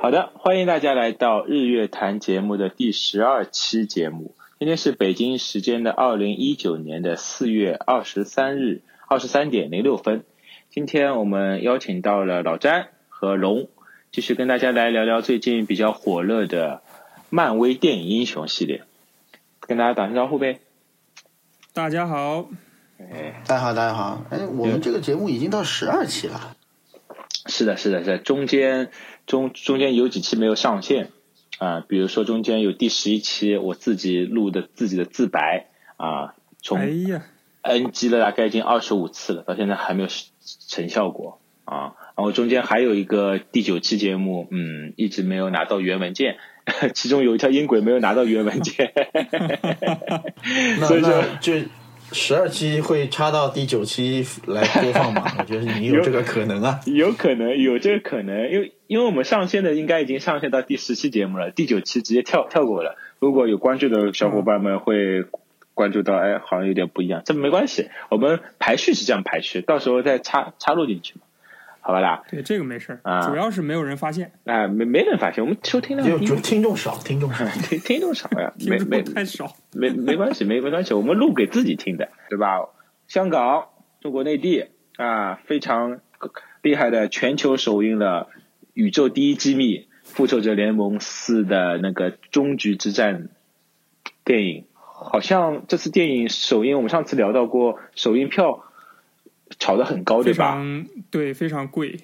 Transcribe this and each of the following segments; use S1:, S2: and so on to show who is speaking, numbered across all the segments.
S1: 好的，欢迎大家来到日月谈节目的第十二期节目。今天是北京时间的二零一九年的四月二十三日二十三点零六分。今天我们邀请到了老詹和龙，继续跟大家来聊聊最近比较火热的漫威电影英雄系列。跟大家打声招呼呗。
S2: 大家好，
S1: 哎，
S3: 大家好，大家好。哎，我们这个节目已经到十二期了。
S1: 是的，是的，是的，中间中中间有几期没有上线啊，比如说中间有第十一期我自己录的自己的自白啊，从，NG 了大概已经二十五次了，到现在还没有成效果啊。然后中间还有一个第九期节目，嗯，一直没有拿到原文件，其中有一条音轨没有拿到原文件，
S3: 那
S1: 所以说
S3: 那这十二期会插到第九期来播放吗？我觉得你有这个可能啊。
S1: 有可能有这个可能，因为因为我们上线的应该已经上线到第十期节目了，第九期直接跳跳过了。如果有关注的小伙伴们会关注到，哎，好像有点不一样，这没关系，我们排序是这样排序，到时候再插插入进去嘛，好吧啦？
S2: 对这个没事儿，
S1: 啊
S2: 主要是没有人发现，
S1: 啊，没没人发现，我们收听量低
S3: 就就，听众少，听众少。
S1: 听听众少呀，
S2: 听
S1: 没没
S2: 众太少。
S1: 没没关系，没没关系，我们录给自己听的，对吧？香港、中国内地啊，非常厉害的全球首映了《宇宙第一机密：复仇者联盟四》的那个终局之战电影。好像这次电影首映，我们上次聊到过，首映票炒得很高，对
S2: 非
S1: 吧？
S2: 常对，非常贵。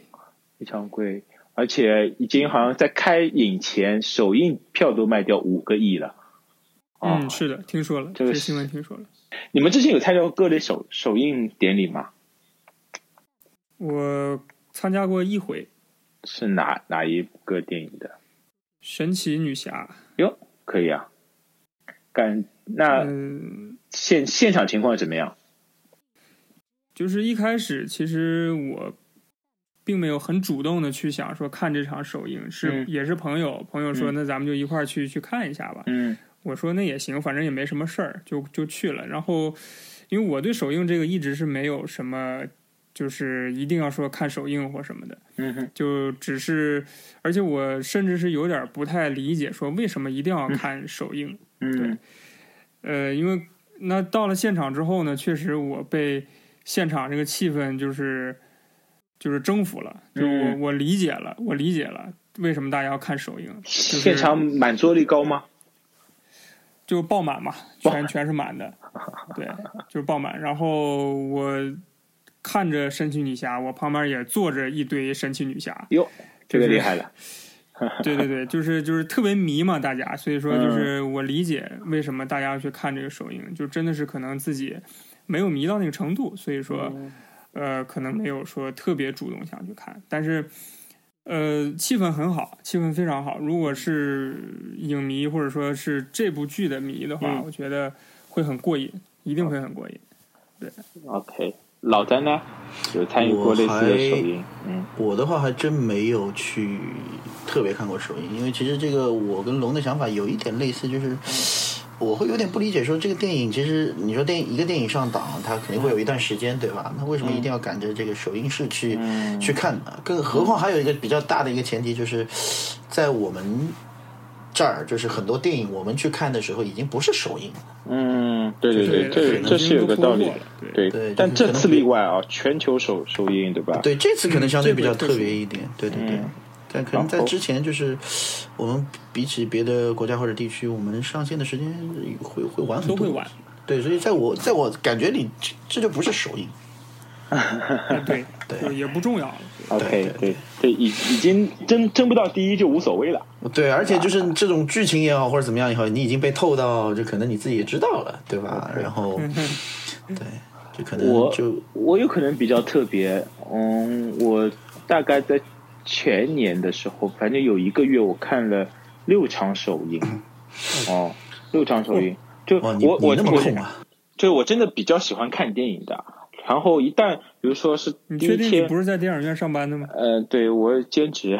S1: 非常贵，而且已经好像在开影前，首映票都卖掉五个亿了。啊
S2: 嗯，是的，听说了，
S1: 这个
S2: 新闻听说了。
S1: 你们之前有参加过各类首首映典礼吗？
S2: 我参加过一回
S1: 是哪哪一个电影的？
S2: 神奇女侠，
S1: 哟，可以啊。感那
S2: 嗯，
S1: 现现场情况怎么样？
S2: 就是一开始其实我并没有很主动的去想说看这场首映，是、
S1: 嗯
S2: 也是朋友朋友说，
S1: 嗯
S2: 那咱们就一块儿去去看一下吧。
S1: 嗯
S2: 我说那也行，反正也没什么事儿，就就去了。然后，因为我对首映这个一直是没有什么，就是一定要说看首映或什么的，就只是，而且我甚至是有点不太理解，说为什么一定要看首映？
S1: 嗯
S2: 呃，因为那到了现场之后呢，确实我被现场这个气氛就是就是征服了，就我、
S1: 嗯
S2: 我理解了，我理解了为什么大家要看首映，就是
S1: 现场满座率高吗？
S2: 就爆满嘛，全全是满的，对，就是爆满。然后我看着神奇女侠，我旁边也坐着一堆神奇女侠，
S1: 哟，这个厉害了。
S2: 对对对，就是就是特别迷嘛，大家，所以说
S1: 嗯
S2: 就是我理解为什么大家要去看这个首映，就真的是可能自己没有迷到那个程度，所以说
S1: 嗯
S2: 呃可能没有说特别主动想去看，但是呃气氛很好，气氛非常好。如果是影迷或者说是这部剧的迷的话，
S1: 嗯
S2: 我觉得会很过瘾，一定会很过瘾。
S1: 对 OK，老詹呢？有参与过类似的首映？嗯
S3: 我的话还真没有去特别看过首映，因为其实这个我跟龙的想法有一点类似，就是我会有点不理解，说这个电影其实你说电影一个电影上档，它肯定会有一段时间，对吧？那为什么一定要赶着这个首映式去、
S1: 嗯
S3: 去看呢？更何况还有一个比较大的一个前提，就是在我们这儿，就是很多电影我们去看的时候已经不是首映了。
S1: 嗯，对对
S2: 对
S1: 这这是有个道理的。
S2: 对
S1: 对，
S3: 对
S1: 但这次例外啊，全球首首映对吧？
S3: 对，这次可能相对比较
S2: 这个
S3: 特别一点，对对对。
S1: 嗯
S3: 但可能在之前，就是我们比起别的国家或者地区，我们上线的时间会会晚很多，
S2: 都会晚。
S3: 对，所以在我在我感觉里，这这就不是首映。
S2: 哎 对
S3: 对
S2: 也不重要
S3: 对
S1: 对对，已已经争争不到第一就无所谓了。
S3: 对，而且就是这种剧情也好，或者怎么样也好，你已经被透到，就可能你自己也知道了，对吧？然后，对，就可能
S1: 我
S3: 就
S1: 我有可能比较特别，嗯，我大概在前年的时候，反正有一个月我看了六场首映，哦，六场首映，就我我
S3: 那么
S1: 我
S3: 空啊？
S1: 就我真的比较喜欢看电影的。然后一旦比如说是
S2: 你确定不是在电影院上班的吗？
S1: 呃，对我兼职，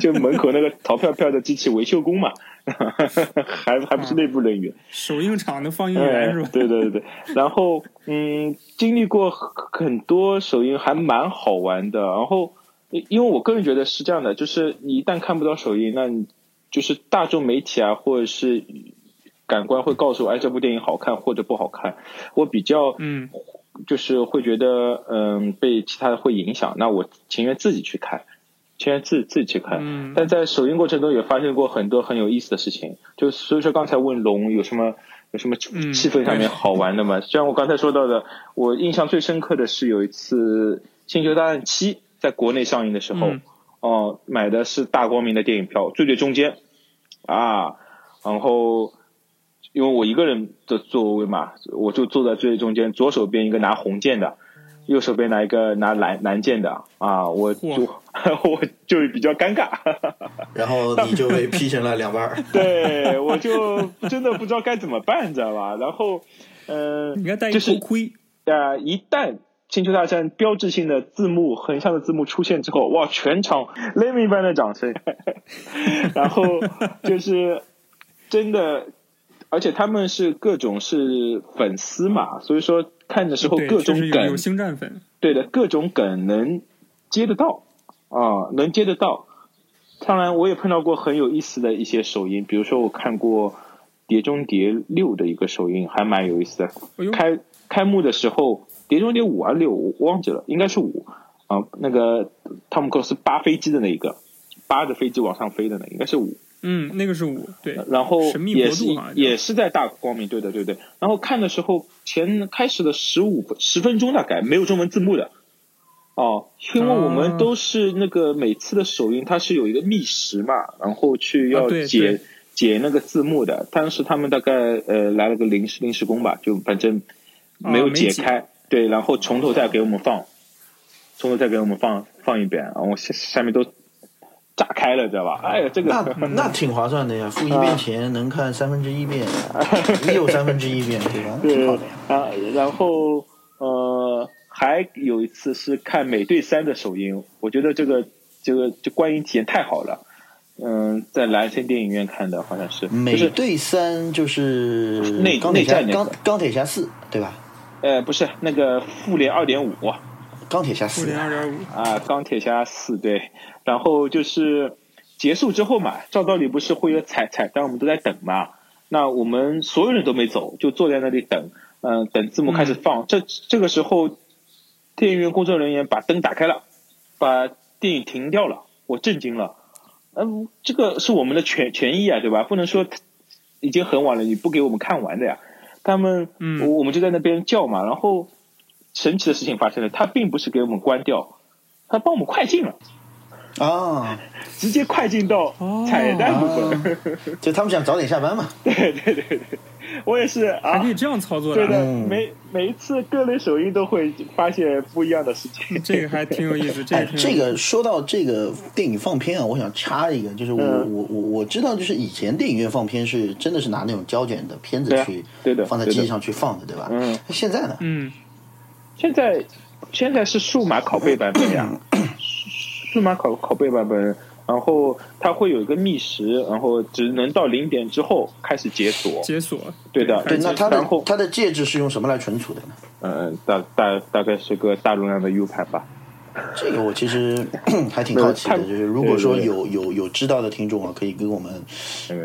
S1: 就就门口那个淘票票的机器维修工嘛，还还不是内部人员。
S2: 首映场的放映员是吧？
S1: 对对对对，然后嗯，经历过很多首映，还蛮好玩的。然后因因为我个人觉得是这样的，就是你一旦看不到首映，那你就是大众媒体啊，或者是感官会告诉我，哎，这部电影好看或者不好看。我比较
S2: 嗯
S1: 就是会觉得，嗯，被其他的会影响，那我情愿自己去看，情愿自自己去看。
S2: 嗯
S1: 但在首映过程中也发生过很多很有意思的事情，就所以说刚才问龙有什么有什么气氛上面好玩的吗？就像我刚才说到的，我印象最深刻的是有一次《星球大战七》在国内上映的时候，
S2: 嗯
S1: 哦、买的是大光明的电影票，最最中间啊，然后因为我一个人的座位嘛，我就坐在最中间，左手边一个拿红剑的，右手边拿一个拿蓝蓝剑的啊，我就 我就比较尴尬，
S3: 然后你就被劈成了两半儿。
S1: 对我就真的不知道该怎么办，你知道吧？然后，呃，
S2: 应该戴一
S1: 就是
S2: 头盔。
S1: 呃，一旦《星球大战》标志性的字幕横向的字幕出现之后，哇，全场雷鸣般的掌声，然后就是真的，而且他们是各种是粉丝嘛，所以说看的时候，各种梗
S2: 有有星战粉。
S1: 对的，各种梗能接得到啊，能接得到。当然，我也碰到过很有意思的一些首映，比如说我看过《碟中谍六》的一个首映，还蛮有意思的。开开幕的时候，《碟中谍五》啊六，我忘记了，应该是五啊。那个汤姆克鲁斯扒飞机的那一个，扒着飞机往上飞的那，应该是五。
S2: 嗯，那个是五，对，
S1: 然后
S2: 神秘
S1: 也是也是在大光明，对的对对。然后看的时候，前开始的十五十分钟大概没有中文字幕的。哦，因为我们
S2: 哦
S1: 都是那个每次的首映，它是有一个密时嘛，然后去要解、
S2: 对
S1: 解那个字幕的。当时他们大概呃来了个临时临时工吧，就反正没有
S2: 解
S1: 开，对，然后从头再给我们放，从头再给我们放放一遍，然后下下面都炸开了，知道吧？哎呀，这个
S3: 那那挺划算的呀，付一遍钱能看三分之一遍，又三分之一遍，对吧？挺好的呀。
S1: 啊，然后呃，还有一次是看《美队三》的首映，我觉得这个这个这观影体验太好了。嗯，在蓝星电影院看的，好像是，
S3: 美队三就是
S1: 内
S3: 钢铁侠钢钢铁侠四对吧？
S1: 呃，不是那个复联二点五
S3: 钢铁侠四
S2: 复联二点五，
S1: 啊，钢铁侠四对，然后就是结束之后嘛，照道理不是会有彩彩蛋，我们都在等嘛。那我们所有人都没走，就坐在那里等，嗯、等字幕开始放。这这个时候，电影院工作人员把灯打开了，把电影停掉了，我震惊了。嗯，这个是我们的权权益啊，对吧？不能说已经很晚了，你不给我们看完的呀。他们，
S2: 嗯
S1: 我我们就在那边叫嘛，然后神奇的事情发生了，他并不是给我们关掉，他帮我们快进了。
S3: 啊，
S1: 直接快进到
S2: 哦
S1: 彩蛋部分。
S3: 就他们想早点下班嘛。
S1: 对对对对，我也是啊
S2: 还可。以这样操作的，
S1: 对的，
S3: 嗯
S1: 每每一次各类首映都会发现不一样的事情。
S2: 这个还挺有意思。这
S3: 哎这个说到这个电影放片啊，我想插一个，就是我、
S1: 嗯
S3: 我我我知道，就是以前电影院放片是真的是拿那种胶卷的片子去
S1: 对的对的
S3: 放在机器上去放的，对吧？
S1: 嗯，
S3: 现在呢？
S2: 嗯，
S1: 现在现在是数码拷贝版本呀，数码拷拷贝版本，然后它会有一个密时，然后只能到零点之后开始解锁。
S2: 解锁，
S1: 对的
S3: 对，那它的
S1: 然后
S3: 它的介质是用什么来存储的呢？
S1: 嗯，大大大概是个大容量的 U 盘吧。
S3: 这个我其实 还挺好奇的，就是如果说有有有知道的听众啊，可以跟我们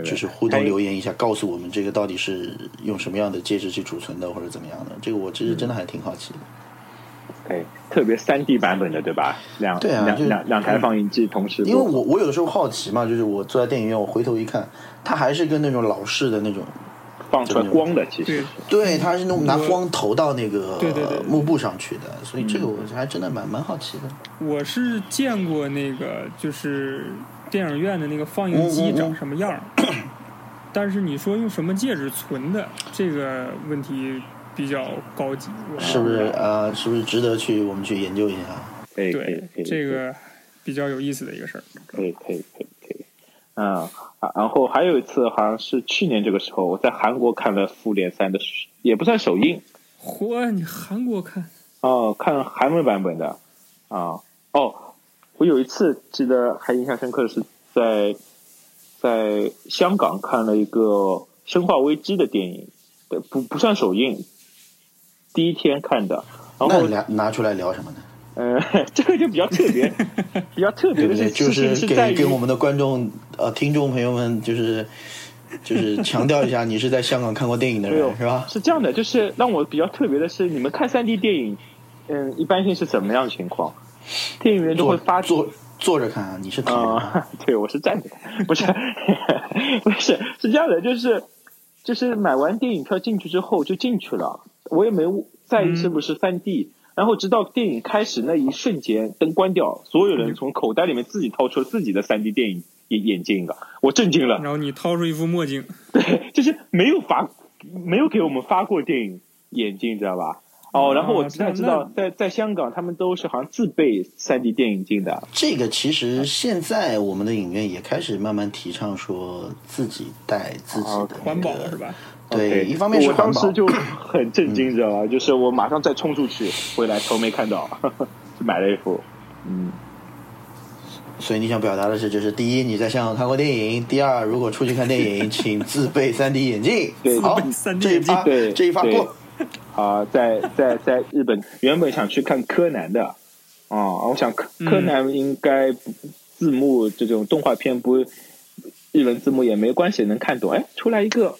S3: 就是互动留言一下，告诉我们这个到底是用什么样的介质去储存的，或者怎么样的。这个我其实真的还挺好奇的。
S1: 对，特别三 D 版本的，对吧？两两
S3: 对啊两
S1: 两两台放映机同时
S3: 因为。我我有的时候好奇嘛，就是我坐在电影院，我回头一看，它还是跟那种老式的那种，
S1: 放出来光的，其
S2: 对
S1: 实，
S3: 对，它是那种拿光投到那个
S2: 对对对。
S3: 幕布上去的，所以这个
S1: 嗯
S3: 我还真的蛮蛮好奇的。
S2: 我是见过那个就是电影院的那个放映机长什么样儿，但是你说用什么介质存的这个问题比较高级，
S3: 是不是？呃，是不是值得去我们去研究一下？
S2: 对
S1: 可以，
S2: 这个比较有意思的一个事儿。
S1: 可以可以可以然后还有一次好像是去年这个时候，我在韩国看了《复联三》的，也不算首映
S2: 嚯，你韩国看
S1: 哦，看韩文版本的啊哦，我有一次记得还印象深刻的是在在香港看了一个《生化危机》的电影，不不算首映，第一天看的，然后
S3: 拿拿出来聊什么呢？
S1: 呃，这个就比较特别，比较特别的
S3: 对对？就是
S1: 是
S3: 给给我们的观众呃听众朋友们，就是就是强调一下，你是在香港看过电影的人是吧？
S1: 是这样的，就是让我比较特别的是，你们看三 D 电影，嗯，一般性是怎么样的情况？电影院都会发
S3: 坐坐着看啊，你是躺
S1: 对，我是站着看，不是，不是，是这样的，就是就是买完电影票进去之后就进去了，我也没在意是不是三 D，、然后直到电影开始那一瞬间，灯关掉，所有人从口袋里面自己掏出了自己的三 D 电影眼眼镜的，我震惊了，
S2: 然后你掏出一副墨镜，
S1: 对，就是没有发，没有给我们发过电影眼镜，知道吧？哦，然后我才知道，在在香港，他们都是好像自备三 D 电影镜的。
S3: 这个其实现在我们的影院也开始慢慢提倡说自己带自己的、那个
S2: 环保是吧？
S3: 对一方面是
S1: 我，当时就 很震惊，知道吧？就是我马上再冲出去，回来头没看到，就 买了一副。嗯，
S3: 所以你想表达的是，就是第一你在香港看过电影，第二如果出去看电影，请自备 3D 眼镜。
S1: 对
S3: 好
S2: 自备 3D，
S3: 这一发
S1: 对
S3: 这一发过。
S1: 啊，在在在日本，原本想去看柯南的，啊，我想柯
S2: 嗯
S1: 柯南应该不字幕这种动画片不日文字幕也没关系，能看懂。哎，出来一个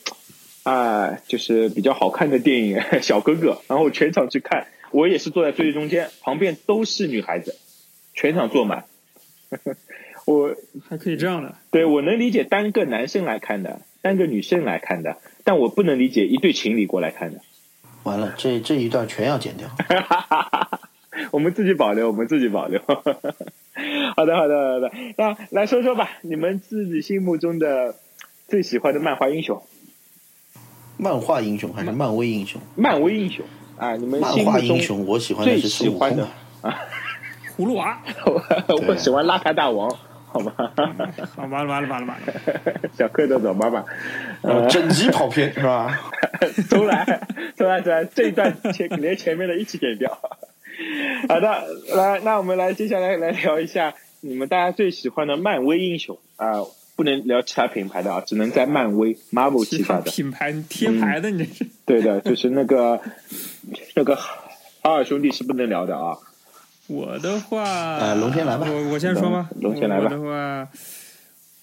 S1: 啊、就是比较好看的电影《小哥哥》，然后全场去看，我也是坐在最中间，旁边都是女孩子，全场坐满。我
S2: 还可以这样的，
S1: 对我能理解单个男生来看的，单个女生来看的，但我不能理解一对情侣过来看的。
S3: 完了，这这一段全要剪掉。
S1: 我们自己保留，我们自己保留。好的，好的，好的。那来说说吧，你们自己心目中的最喜欢的漫画英雄、
S3: 漫画英雄还是漫威英雄？
S1: 漫威英雄啊？你们
S3: 漫画英雄，我喜欢的是
S1: 喜欢的
S3: 孙悟空啊。
S2: 葫芦 娃，
S1: 我喜欢邋遢大王，好 吧？
S2: 啊，完了完了完了完了，
S1: 小蝌蚪走妈妈，
S3: 呃，整集跑偏是吧？
S1: 重来，重来，重来，这一段前连前面的一起剪掉。好的，来，那我们来接下来来聊一下你们大家最喜欢的漫威英雄啊、不能聊其他品牌的啊，只能在漫威 Marvel
S2: 其他
S1: 旗下的。
S2: 品牌贴牌的，你这是
S1: 对的，就是那个那个哈尔兄弟是不能聊的啊。
S2: 我的话，
S3: 呃龙先来吧
S2: 我我先说吗？
S1: 龙龙先来吧
S2: 我的话，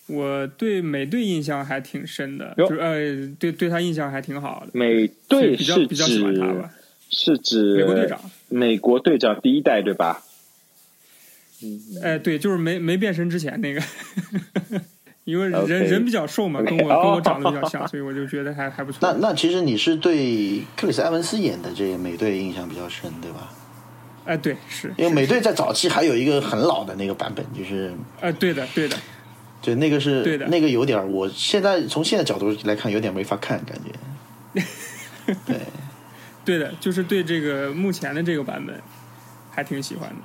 S2: 我对美队印象还挺深的，就是呃，对对他印象还挺好的。
S1: 美队
S2: 比较
S1: 是
S2: 比较喜欢他
S1: 指
S2: 吧，
S1: 是指
S2: 美国队长。
S1: 美国队长第一代对吧？
S2: 哎，对，就是没没变身之前那个，因为人人比较瘦嘛跟我跟
S1: 哦
S2: 我长得比较像，所以我就觉得还还不错。
S3: 那那其实你是对克里斯埃文斯演的这个美队印象比较深，对吧？
S2: 哎，对，是，
S3: 因为美队在早期还有一个很老的那个版本，就是
S2: 哎，对的，对的，
S3: 对那个是
S2: 对的
S3: 那个有点，我现在从现在角度来看有点没法看，感觉。对，
S2: 对的，就是对这个目前的这个版本还挺喜欢的。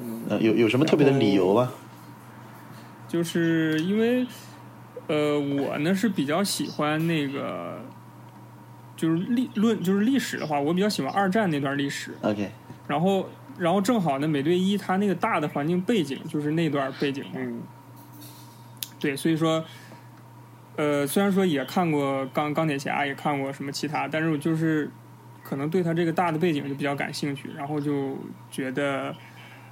S3: 嗯，有有什么特别的理由吗？
S2: 就是因为，呃，我呢是比较喜欢那个，就是历论就是历史的话，我比较喜欢二战那段历史。
S3: OK，
S2: 然后，然后正好呢，美队一它那个大的环境背景就是那段背景嘛。
S1: 嗯
S2: 对，所以说，呃，虽然说也看过钢钢铁侠，也看过什么其他，但是我就是可能对他这个大的背景就比较感兴趣，然后就觉得，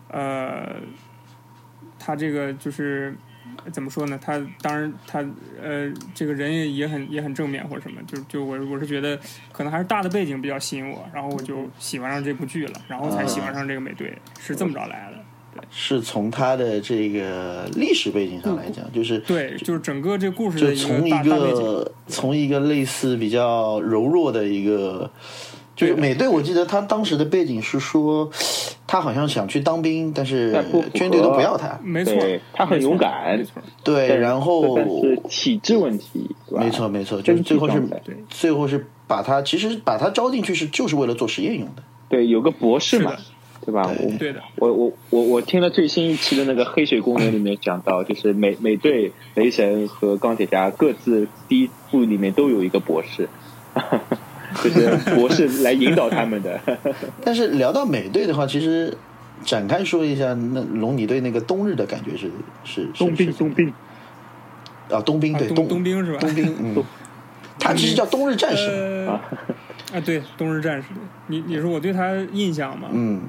S2: 呃，他这个就是怎么说呢？他当然他呃，这个人也也很也很正面或者什么，就就我我是觉得可能还是大的背景比较吸引我，然后我就喜欢上这部剧了，然后才喜欢上这个美队，是这么着来的。
S3: 是从他的这个历史背景上来讲，就是
S2: 对，就是整个这故事
S3: 就
S2: 的一
S3: 从一。
S2: 个
S3: 从一个类似比较柔弱的一个，就是美队，我记得他当时的背景是说，他好像想去当兵，但是
S1: 不
S3: 军队都不要他。
S2: 没错，
S1: 他很勇敢
S2: 没错。
S3: 对，然后
S1: 是体制问题，
S3: 没错没错，就是最后是最后是把他其实把他招进去是就是为了做实验用的。
S1: 对，有个博士嘛，对吧？
S3: 对
S2: 的，
S1: 我我我我听了最新一期的那个《黑水公园》里面讲到，就是美美队、雷神和钢铁侠各自第一部里面都有一个博士，就是博士来引导他们的。
S3: 但是聊到美队的话，其实展开说一下，那龙你对那个冬日的感觉是是是
S1: 冬兵，
S3: 是
S1: 冬兵，
S3: 啊，冬兵对冬
S2: 冬兵是吧？
S3: 冬兵，嗯，他其实叫冬日战士，
S2: 啊，啊，对，冬日战士。你你说我对他印象吗？
S3: 嗯，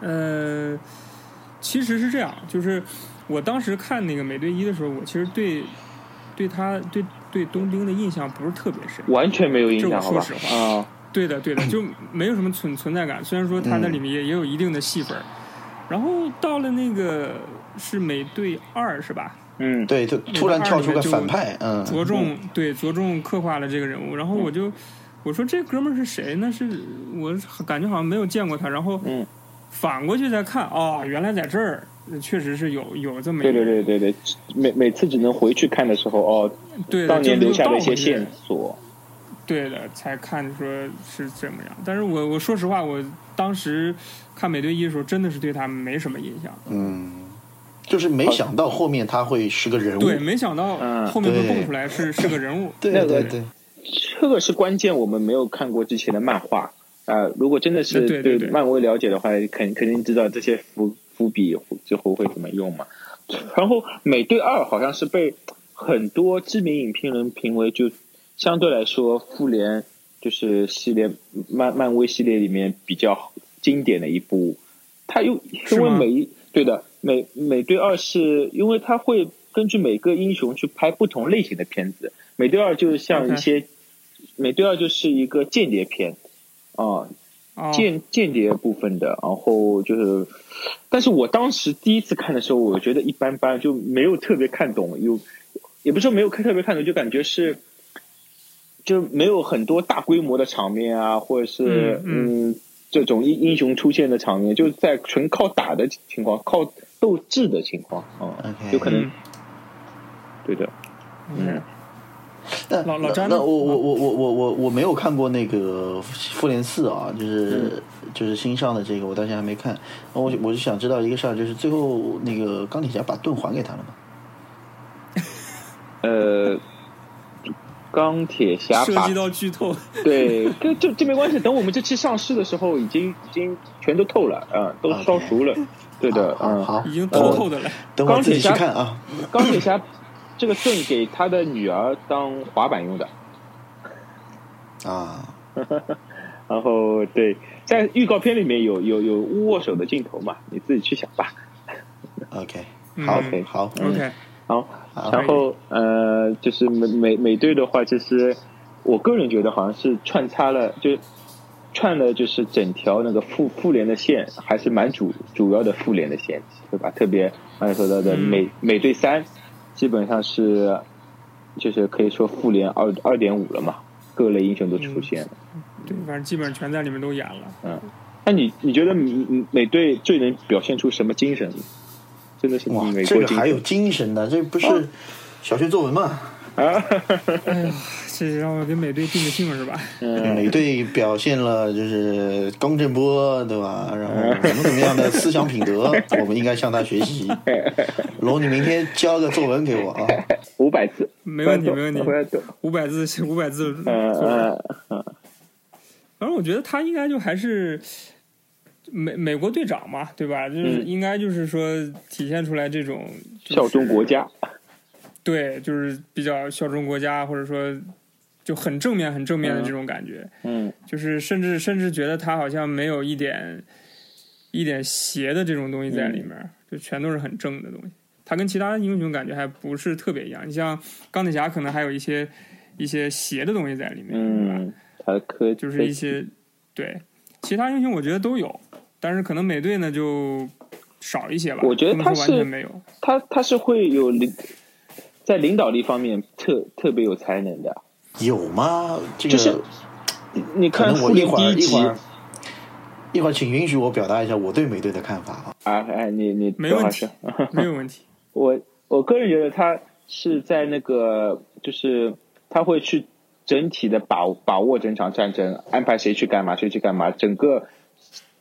S2: 呃，其实是这样，就是我当时看那个美队一的时候，我其实对对他对对冬兵的印象不是特别深，
S1: 完全没有印象，
S2: 说实？话
S1: 啊，
S2: 对的，对的，就没有什么存存在感。虽然说他那里面也也有一定的戏份，然后到了那个是美队二是吧？
S1: 嗯，
S3: 对，就突然跳出个反派，嗯，
S2: 着重对着重刻画了这个人物，然后我就我说这哥们儿是谁呢？是我感觉好像没有见过他，然后
S1: 嗯
S2: 反过去再看，哦，原来在这儿确实是有有这么一
S1: 对
S2: 个
S1: 对对对对，每每次只能回去看的时候，哦，
S2: 对
S1: 当年留下的一些线索，
S2: 对的，才看说是怎么样。但是我我说实话，我当时看美队一的时候，真的是对他没什么印象。
S3: 嗯，就是没想到后面他会是个人物，
S2: 对，没想到
S1: 嗯
S2: 后面会蹦出来是是个人物。
S3: 对
S1: 那个
S3: 对对，
S1: 这个是关键。我们没有看过之前的漫画啊、如果真的是
S2: 对
S1: 漫威了解的话，肯肯定知道这些伏伏笔之后会怎么用嘛。然后美队二好像是被很多知名影评人评为就相对来说复联就是系列漫漫威系列里面比较经典的一部。它又因为每一对的美美队二是因为它会根据每个英雄去拍不同类型的片子。美队二就是像一些美队二就是一个间谍片啊，
S2: 哦，
S1: 间间谍部分的，然后就是，但是我当时第一次看的时候，我觉得一般般，就没有特别看懂，有也不是说没有看特别看懂，就感觉是就没有很多大规模的场面啊，或者是
S2: 嗯
S1: 嗯。这种英英雄出现的场面，就是在纯靠打的情况，靠斗智的情况啊有可能。
S2: 嗯。
S1: 对的，嗯。
S3: 那
S2: 老老詹呢
S3: 那我我我我我我我没有看过那个复联四啊，就是、
S1: 嗯
S3: 就是新上的这个，我到现在还没看。我我就想知道一个事儿，就是最后那个钢铁侠把盾还给他了吗？
S1: 呃，钢铁侠
S2: 涉及到剧透，
S1: 对，这这这没关系。等我们这期上市的时候，已经已经全都透了啊、都烧熟了。对的，嗯，
S3: 好好，
S2: 已经透透的了。
S3: 等我自己去
S1: 钢铁侠
S3: 看啊。
S1: 钢铁侠这个盾给他的女儿当滑板用的。
S3: 啊，
S1: 然后对，在预告片里面有有有握手的镜头嘛，你自己去想吧。
S3: OK，
S2: 嗯。
S3: 好
S1: OK
S3: 好
S2: ，OK，
S1: 好，然后呃，就是美美美队的话，就是我个人觉得好像是穿插了，就串了就是整条那个复复联的线，还是蛮主主要的复联的线，对吧？特别刚才说到的
S2: 嗯。
S1: 美、美队三，基本上是就是可以说复联二二点五了嘛，各类英雄都出现了。
S2: 对，反正基本上全在里面都演了。
S1: 嗯，那你你觉得美美队最能表现出什么精神？真的是
S3: 哇，
S1: 美
S3: 这个还有
S1: 精神
S3: 精神的，这不是小学作文吗？
S1: 啊！
S2: 哎呀，这让我给美队定个性是吧？
S1: 嗯
S3: 美队表现了就是刚正波，对吧？然后怎么怎么样的思想品德，我们应该向他学习。龙，你明天交个作文给我啊！
S1: 五百字，
S2: 没问题，没问题
S1: 回。来读。
S2: 五百字，五百字。
S1: 嗯嗯嗯
S2: 反正我觉得他应该就还是美美国队长嘛，对吧？就是
S1: 嗯
S2: 应该就是说体现出来这种、就是
S1: 效忠国家。
S2: 对，就是比较效忠国家，或者说就很正面、很正面的这种感觉。
S1: 嗯
S2: 就是甚至甚至觉得他好像没有一点一点邪的这种东西在里面，
S1: 嗯
S2: 就全都是很正的东西。他跟其他英雄感觉还不是特别一样。你像钢铁侠，可能还有一些一些邪的东西在里面？
S1: 嗯，他可
S2: 就是一些对其他英雄，我觉得都有，但是可能美队呢就少一些吧。
S1: 我觉得他是
S2: 完全没有。
S1: 他他是会有领在领导力方面特特别有才能的。
S3: 有吗？这个、
S1: 就是你看
S3: 一会儿一会儿一会儿，请允许我表达一下我对美队的看法啊。
S1: 啊，哎，你你
S2: 没问题没有问题。
S1: 我我个人觉得他是在那个，就是他会去整体的把把握整场战争，安排谁去干嘛，谁去干嘛，整个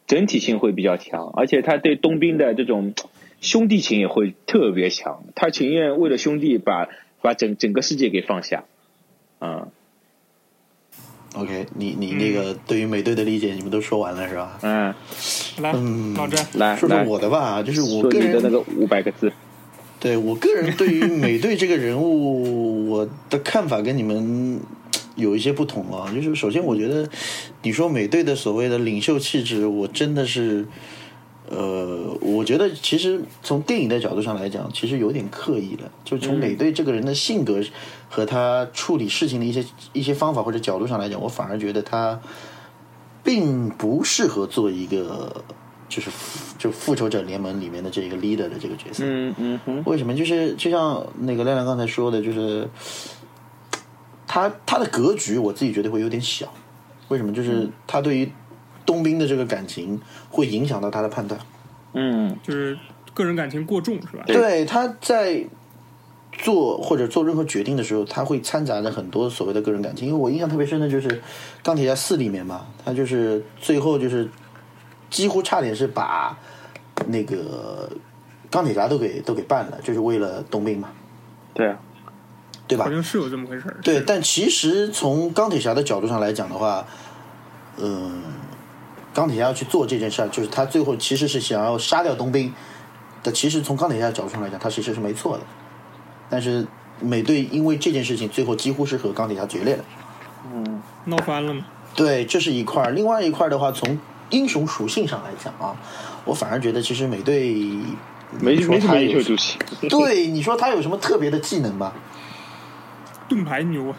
S1: 整体性会比较强，而且他对冬兵的这种兄弟情也会特别强，他情愿为了兄弟把把整整个世界给放下，嗯。
S3: OK，你你那个对于美队的理解，你们都说完了是吧？
S1: 嗯，
S2: 来，
S3: 嗯。
S2: 老詹，
S1: 来
S3: 说说我的吧，就是我个人
S1: 的那个五百个字，
S3: 对我个人对于美队这个人物，我的看法跟你们有一些不同啊。就是首先，我觉得你说美队的所谓的领袖气质，我真的是呃，我觉得其实从电影的角度上来讲，其实有点刻意了。就从美队这个人的性格和他处理事情的一些一些方法或者角度上来讲，我反而觉得他并不适合做一个就是就复仇者联盟里面的这个 leader 的这个角色。
S1: 嗯嗯哼，
S3: 为什么？就是就像那个亮亮刚才说的，就是他他的格局，我自己觉得会有点小。为什么？就是他对于冬兵的这个感情会影响到他的判断。
S1: 嗯，
S2: 就是个人感情过重是吧？
S3: 对，他在做或者做任何决定的时候，他会掺杂着很多所谓的个人感情。因为我印象特别深的就是《钢铁侠四》里面嘛，他就是最后就是几乎差点是把那个钢铁侠都给都给办了，就是为了冬兵嘛，
S1: 对啊，
S3: 对吧
S2: 好？像是有这么回事儿。
S3: 对，但其实从钢铁侠的角度上来讲的话，嗯，钢铁侠要去做这件事儿，就是他最后其实是想要杀掉冬兵的。其实从钢铁侠的角度上来讲，他其实是没错的。但是美队因为这件事情，最后几乎是和钢铁侠决裂了。
S2: 嗯闹翻了嘛？
S3: 对，这是一块儿。另外一块儿的话，从英雄属性上来讲啊，我反而觉得其实美队
S1: 没没什么英雄属性。
S3: 对，你说他有什么特别的技能吗？
S2: 盾牌牛啊！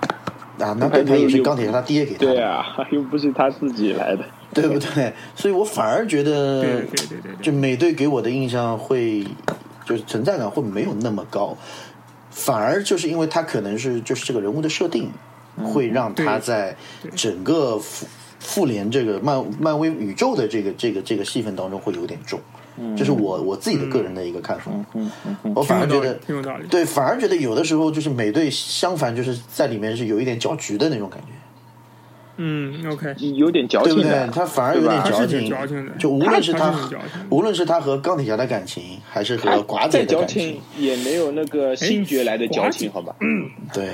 S3: 啊，那盾牌也是钢铁侠他爹给他的。
S1: 对啊，又不是他自己来的。
S3: 对不对？所以我反而觉得，
S2: 对对对对对对
S3: 就美队给我的印象会，就是存在感会没有那么高，反而就是因为他可能是就是这个人物的设定，会让他在整个复复联这个漫漫威宇宙的这个这个这个戏份当中会有点重，这是我我自己的个人的一个看法。
S1: 嗯嗯嗯，
S3: 我反而觉得
S2: 挺有道理。
S3: 对，反而觉得有的时候就是美队相反就是在里面是有一点搅局的那种感觉。
S2: 嗯，OK，
S1: 有点矫
S3: 对不
S1: 情的
S3: 对？。他反而有点矫情，
S2: 矫情的
S3: 就无论是
S2: 他
S3: 无论是他和钢铁侠的感情，还是和寡姐的感情，
S1: 也没有那个星爵来的矫情，好吧？
S3: 对，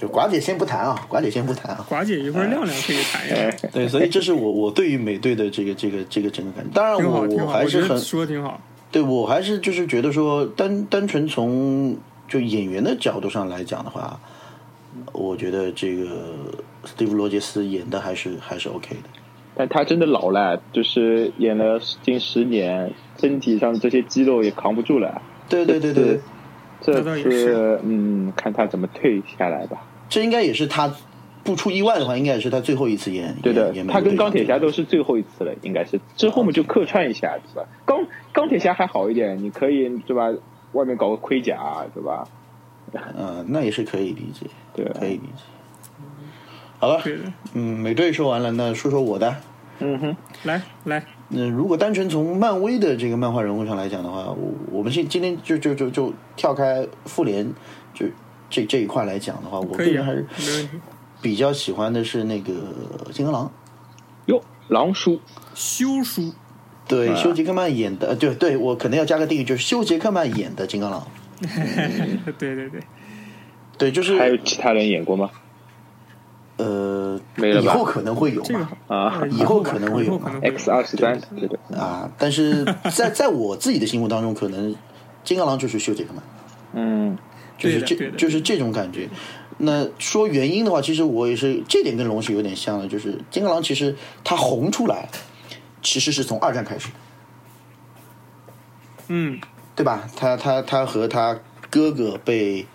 S3: 就寡姐先不谈啊，寡姐先不谈啊。
S2: 寡姐一会儿亮亮可以谈一
S1: 哎
S2: 下，
S3: 对，所以这是我我对于美队的这个这个这个整个感觉。当然我，
S2: 我
S3: 还是很
S2: 说挺好。
S3: 对我还是就是觉得说，单单纯从就演员的角度上来讲的话，我觉得这个斯蒂夫罗杰斯演的还是还是 OK 的。
S1: 但他真的老了，就是演了近十年，身体上这些肌肉也扛不住了。
S3: 对对对对，
S1: 这
S2: 是
S1: 嗯，看他怎么退下来吧。
S3: 这应该也是他不出意外的话，应该也是他最后一次演。
S1: 对的他跟钢铁侠都是最后一次了，应该是之后我们就客串一下，是吧？钢钢铁侠还好一点，你可以对吧？外面搞个盔甲，对吧？
S3: 嗯，那也是可以理解，
S1: 对，
S3: 可以理解。好了，嗯，美队说完了，那说说我的。
S1: 嗯哼，
S2: 来来，
S3: 那如果单纯从漫威的这个漫画人物上来讲的话，我我们今今天就就就就跳开复联，就这这一块来讲的话，我个人还是。比较喜欢的是那个金刚狼。
S1: 哟，狼叔，
S2: 修叔
S3: 对，
S1: 啊
S3: 休·杰克曼演的，呃对对，我可能要加个定语，就是休·杰克曼演的金刚狼。
S2: 对对对，
S3: 对，就是
S1: 还有其他人演过吗？
S3: 呃，
S1: 没了吧？
S3: 以后可能会有
S2: 这个
S3: 嘛
S1: 啊。
S2: 呃
S3: 以后可能会有
S2: 以后可能会有。
S1: X 二十三，对的，
S3: 啊，但是在 在我自己的心目当中，可能金刚狼就是修·杰克曼。
S1: 嗯。
S3: 就是这就是这种感觉。那说原因的话，其实我也是这点跟龙是有点像的，就是金刚狼其实他红出来，其实是从二战开始，
S2: 嗯，
S3: 对吧？他他他和他哥哥被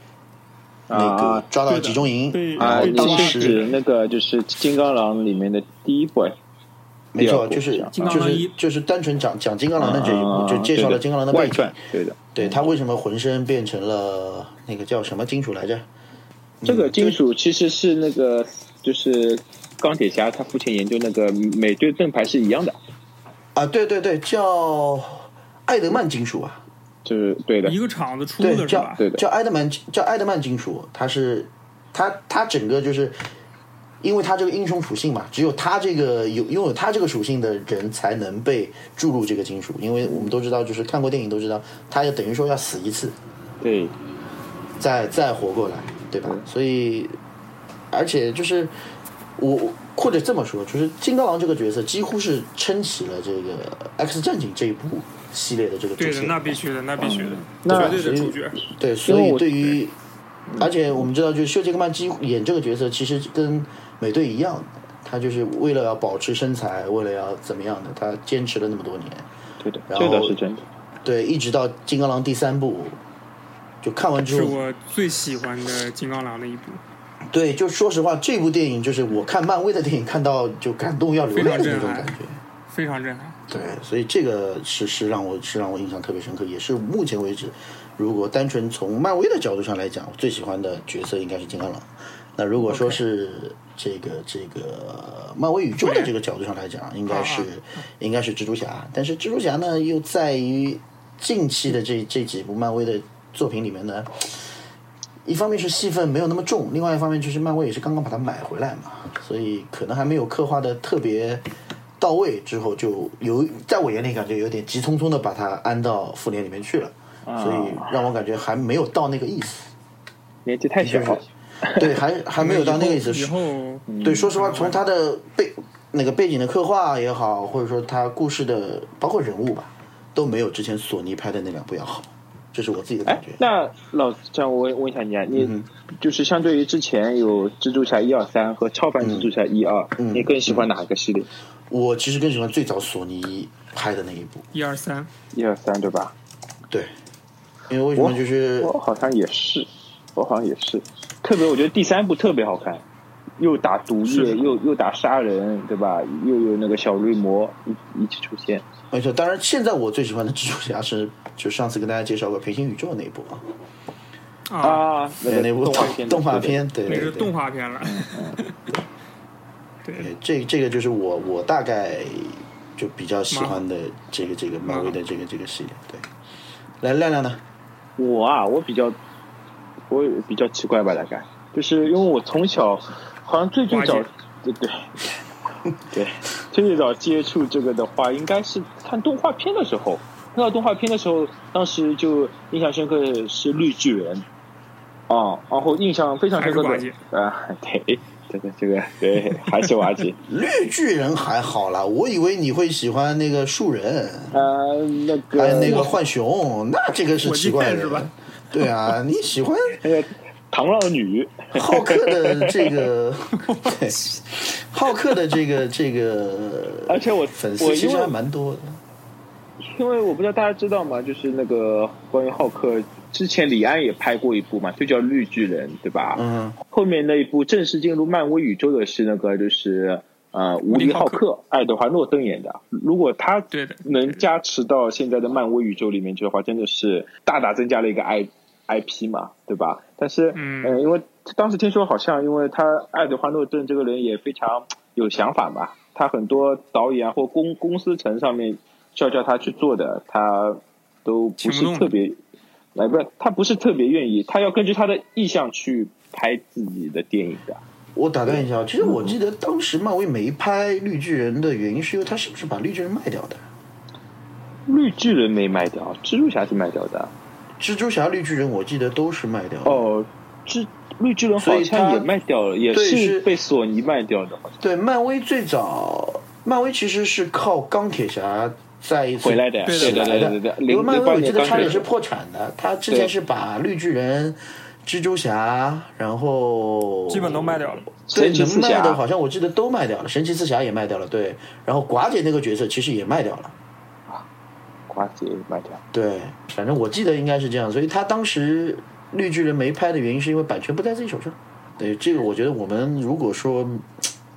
S3: 那个
S1: 啊
S3: 抓到集中营，
S2: 被
S1: 啊，
S3: 然后
S2: 被
S1: 你是
S3: 当时
S1: 指那个就是金刚狼里面的第一部，
S3: 没错，就是就是
S2: 金刚狼一
S3: 就是单纯讲讲金刚狼的这一部，
S1: 啊
S3: 就介绍了金刚狼的
S1: 外传，，对的。
S3: 对他为什么浑身变成了那个叫什么金属来着？
S1: 这个金属其实是那个就是钢铁侠他父亲研究那个美队盾牌是一样的，
S3: 啊，对对对，叫艾德曼金属啊。
S1: 就是对的。
S2: 一，个厂子出的是吧？
S1: 对的。
S3: 叫埃德曼叫埃德曼金属，它是它它整个就是，因为它这个英雄属性嘛，只有它这个有拥有它这个属性的人才能被注入这个金属，因为我们都知道，就是看过电影都知道，他要等于说要死一次，
S1: 对，
S3: 再再活过来，对吧？所以，而且就是我我或者这么说，就是金刚狼这个角色几乎是撑起了这个 X 战警这一部系列的这个主
S2: 对的，那必须的，那必须的，
S1: 那
S2: 绝对的主角。
S3: 对，所以对于，而且我们知道，就是休·杰克曼几乎演这个角色，其实跟美队一样，他就是为了要保持身材，为了要怎么样的，他坚持了那么多年。
S1: 对的，
S3: 然后
S1: 这倒是真的。
S3: 对，一直到金刚狼第三部，就看完之后，
S2: 是我最喜欢的金刚狼的一部，
S3: 对，就说实话，这部电影就是我看漫威的电影看到就感动要流泪的那种感觉。
S2: 非常震撼。
S3: 对，所以这个是是让我是让我印象特别深刻，也是目前为止，如果单纯从漫威的角度上来讲，我最喜欢的角色应该是金刚狼。那如果说是这个这个漫威宇宙的这个角度上来讲，应该是应该是蜘蛛侠。但是蜘蛛侠呢，又在于近期的这这几部漫威的作品里面呢，一方面是戏份没有那么重，另外一方面就是漫威也是刚刚把它买回来嘛，所以可能还没有刻画的特别到位。之后就有在我眼里感觉有点急匆匆的把它安到复联里面去了，所以让我感觉还没有到那个意思。
S1: 年纪太小了。
S3: 对，还还没有到那个意思。
S2: 以后
S3: 对，说实话，从他的背那个背景的刻画也好，或者说他故事的包括人物吧，都没有之前索尼拍的那两部要好。这是我自己的感
S1: 哎
S3: 觉。，
S1: 那老这样我问问一下你啊，你就是相对于之前有蜘蛛侠一二三和超凡蜘蛛侠一二，你更喜欢哪个系列？
S3: 我其实更喜欢最早索尼拍的那一部。
S2: 一二三，
S1: 一二三对吧？
S3: 对，因为为什么就是
S1: 我好像也是，我好像也是，特别我觉得第三部特别好看，又打毒液，又又打杀人，对吧？又有那个小绿魔一一起出现。
S3: 没错。当然，现在我最喜欢的蜘蛛侠是就上次跟大家介绍过平行宇宙那一部啊，
S2: 啊，
S1: 啊，那个
S3: 那部
S1: 动画片，
S3: 动画片，对
S2: 那是动画片了。对，
S3: 这这个就是我我大概就比较喜欢的这个这个漫威的这个这个系列。对，来亮亮呢？
S1: 我啊，我比较，我比较奇怪吧，大概。就是因为我从小好像最最早，对对。对，最最早接触这个的话，应该是看动画片的时候。看到动画片的时候，当时就印象深刻的是绿巨人，啊，然后印象非常深刻的啊，对，这个这个对，还是瓦吉，
S3: 绿巨人还好啦，我以为你会喜欢那个树人，
S1: 呃，那个
S3: 还有那个浣熊，那这个是奇怪的
S2: 是吧。
S3: 对啊，你喜欢
S1: 那个螳螂女，
S3: 浩克的这个，对，浩克的这个这个，
S1: 而且我
S3: 粉丝其实还蛮多的。
S1: 因为我不知道大家知道吗？就是那个关于浩克，之前李安也拍过一部嘛，就叫《绿巨人》，对吧？
S3: 嗯，
S1: 后面那一部正式进入漫威宇宙的是那个，就是呃，无敌浩克，爱德华诺顿演的。如果他
S2: 对
S1: 能加持到现在的漫威宇宙里面去的话，真的是大大增加了一个 I IP 嘛，对吧？但是，
S2: 嗯
S1: 呃因为当时听说好像，因为他爱德华诺顿这个人也非常有想法嘛，他很多导演啊或公公司层上面叫叫他去做的，他都不是特别，来不是他不是特别愿意，他要根据他的意向去拍自己的电影的。
S3: 我打断一下，其实我记得当时漫威没拍绿巨人的原因，是因为他是不是把绿巨人卖掉的？
S1: 绿巨人没卖掉，蜘蛛侠是卖掉的。
S3: 蜘蛛侠、绿巨人，我记得都是卖掉的。
S1: 哦，蜘绿巨人
S3: 所以他
S1: 好像也卖掉了，也
S3: 是
S1: 是被索尼卖掉的，好像。
S3: 对，漫威最早，漫威其实是靠钢铁侠再一次
S1: 回来的
S2: 对
S3: 的。
S1: 对对对
S3: 因为漫威我记得差点是破产的，他之前是把绿巨人、蜘蛛侠，然后
S2: 基本都卖掉了。
S3: 对，
S1: 神奇四
S3: 能卖的
S1: 侠
S3: 好像我记得都卖掉了，神奇四侠也卖掉了，对，然后寡姐那个角色其实也卖掉了。
S1: 啊寡姐也卖掉。
S3: 对，反正我记得应该是这样，所以他当时绿巨人没拍的原因是因为版权不在自己手上。对，这个我觉得我们如果说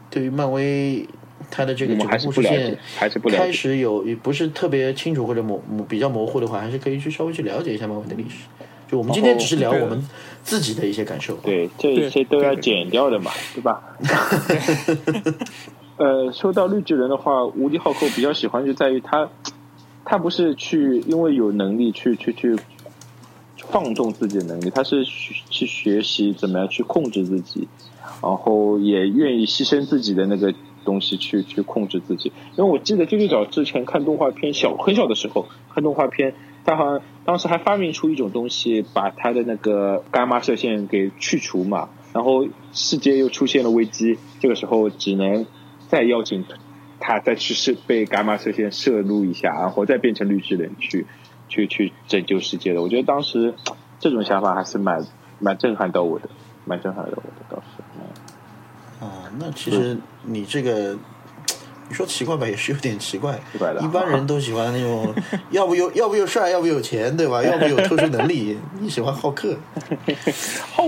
S3: 对于漫威它的这个整个
S1: 我们还是
S3: 故事线
S1: 不了解，
S3: 开。始有不是特别清楚或者模模比较模糊的话，还是可以去稍微去了解一下漫威的历史。就我们今天只是聊我们自己的一些感受。
S1: 对，这一些都要剪掉的嘛，对吧？呃，说到绿巨人的话，无敌浩克比较喜欢就在于他，他不是去因为有能力去去去放纵自己的能力，他是去去学习怎么样去控制自己，然后也愿意牺牲自己的那个东西去去控制自己。因为我记得最最早之前看动画片，小很小的时候看动画片，他好像当时还发明出一种东西，把他的那个伽马射线给去除嘛，然后世界又出现了危机，这个时候只能再邀请他再去射被伽马射线射入一下，然后再变成绿巨人去去去拯救世界的。我觉得当时这种想法还是蛮蛮震撼到我的，蛮震撼到我的，倒是。
S3: 那其实你这个你说奇怪吧，也是有点奇怪。
S1: 奇怪的
S3: 一般人都喜欢那种，要不有要不有帅，要不有钱，对吧？要不有特殊能力。你喜欢浩克，
S1: 好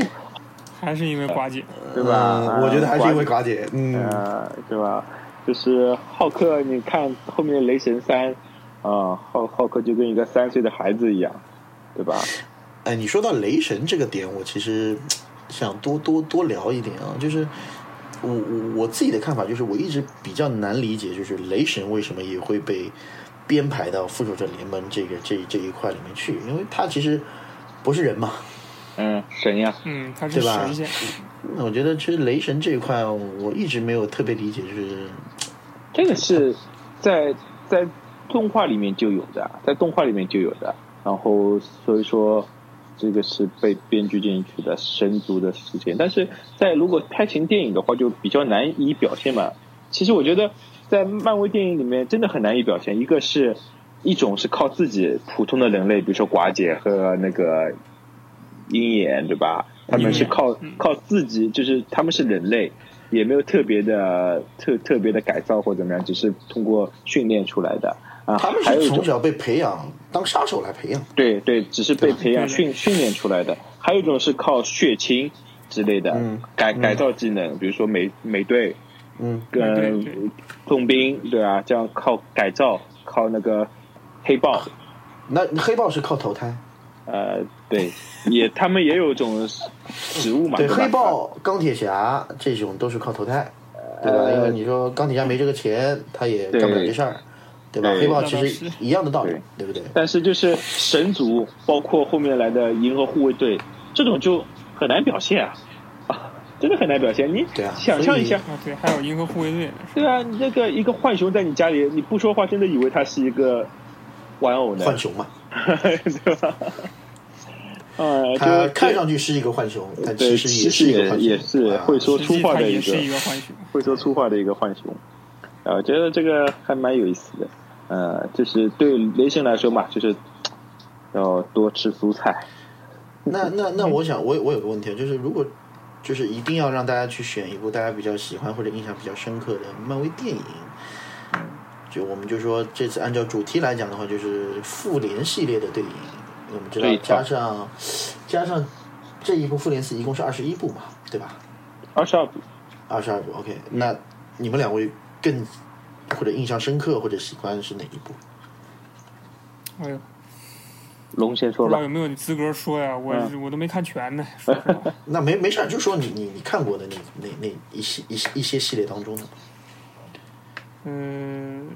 S2: 还是因为寡姐，
S1: 对吧？
S3: 嗯我觉得还是因为
S1: 寡
S3: 寡姐，嗯，
S1: 呃，对吧？就是浩克，你看后面雷神三啊，浩浩克就跟一个三岁的孩子一样，对吧？
S3: 哎，你说到雷神这个点，我其实想多多多聊一点啊，就是我我我自己的看法，就是我一直比较难理解，就是雷神为什么也会被编排到复仇者联盟这个这这一块里面去，因为他其实不是人嘛，
S1: 嗯，神呀，
S2: 嗯，他是
S3: 对吧
S2: 神仙，
S3: 那我觉得其实雷神这一块，我一直没有特别理解，就是
S1: 这个是在在动画里面就有的，在动画里面就有的，然后所以说这个是被编剧进去的神族的事情，但是在如果拍成电影的话，就比较难以表现嘛。其实我觉得在漫威电影里面真的很难以表现，一个是一种是靠自己普通的人类，比如说寡姐和那个鹰眼，对吧？他们是靠
S2: 嗯。
S1: 靠自己，就是他们是人类，也没有特别的特特别的改造或怎么样，只是通过训练出来的啊。
S3: 他们是从小被培养当杀手来培养。
S1: 对对，只是被培养训训练出来的。还有一种是靠血清之类的、改改造技能，比如说美美队
S3: 嗯，
S1: 跟重兵，对啊，这样靠改造，靠那个黑豹，
S3: 那黑豹是靠投胎，
S1: 呃，对，也他们也有一种植物嘛，
S3: 对，黑豹、钢铁侠这种都是靠投胎，对吧？
S1: 呃
S3: 因为你说钢铁侠没这个钱，他也干不了这事儿，对吧？黑豹其实一样的道理
S1: 对，
S3: 对不对？
S1: 但是就是神族，包括后面来的银河护卫队，这种就很难表现啊，啊，真的很难表现。你想象一下，
S2: 啊对，还有银河护卫队
S1: 对啊，你那个一个浣熊在你家里，你不说话，真的以为它是一个玩偶呢，
S3: 浣熊嘛，
S1: 对吧？呃，
S3: 他
S1: 就
S3: 看上去是一个浣熊，但
S1: 对，
S3: 其实
S1: 也
S3: 是一个浣熊，
S1: 也是
S3: 啊
S1: 会说粗话的一
S2: 际它也是一
S1: 个
S2: 个浣熊。
S1: 会说粗话的一个浣熊，啊，我觉得这个还蛮有意思的。呃，就是对雷神来说嘛，就是要多吃蔬菜。
S3: 那那那，我想我我有个问题啊，就是如果就是一定要让大家去选一部大家比较喜欢或者印象比较深刻的漫威电影，就我们就说这次按照主题来讲的话，就是复联系列的电影，我们知道加上加上这一部复联四一共是二十一部嘛，对吧？
S1: 二十二部，
S3: 二十二部，OK。那你们两位更或者印象深刻或者喜欢是哪一部？
S2: 哎呦，
S1: 龙先说吧
S2: 不知道有。没有你资格说呀？我、
S1: 嗯
S2: 我都没看全呢，说实话。
S3: 那没没事儿，就说你你你看过的那那那一系一系一些系列当中的。
S2: 嗯，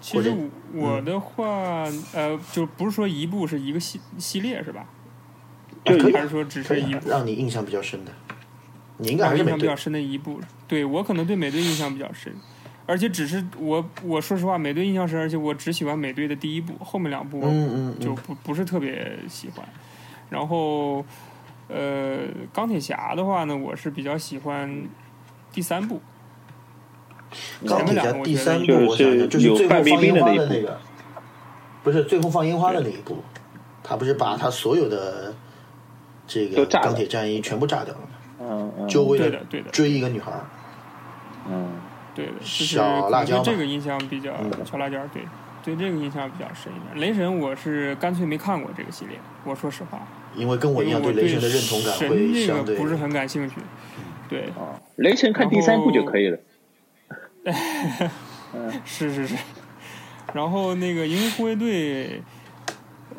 S2: 其实我的话，呃，就不是说一部是一个系系列是吧？
S3: 啊可以啊
S2: 还是说只
S3: 可以啊
S2: 是一？
S3: 让你印象比较深的，你应该是美队
S2: 印象比较深的一部，对我可能对美队印象比较深，而且只是我我说实话，美队印象深，而且我只喜欢美队的第一部，后面两部
S3: 嗯嗯嗯，
S2: 就不不是特别喜欢。然后，呃，钢铁侠的话呢，我是比较喜欢第三部。
S3: 钢铁侠第三部，
S1: 是
S3: 我想想，就是最后放烟花
S1: 的那
S3: 个，不是最后放烟花的那一部，他不是把他所有的这个
S1: 都炸了
S3: 钢铁战衣全部炸掉了就为了
S2: 对的对的
S3: 追一个女孩儿。
S1: 嗯
S2: 对的，就是
S3: 小辣椒嘛
S2: 可能对这个印象比较
S3: 嗯
S2: 小辣椒，对对这个印象比较深一点。雷神我是干脆没看过这个系列，我说实话，
S3: 因为跟我一样
S2: 对
S3: 雷神的认同感
S2: 神
S3: 会
S2: 这
S3: 相对
S2: 个不是很感兴趣。对，
S1: 啊，雷神看第三部就可以了。
S2: 是是是。然后那个银河护卫队，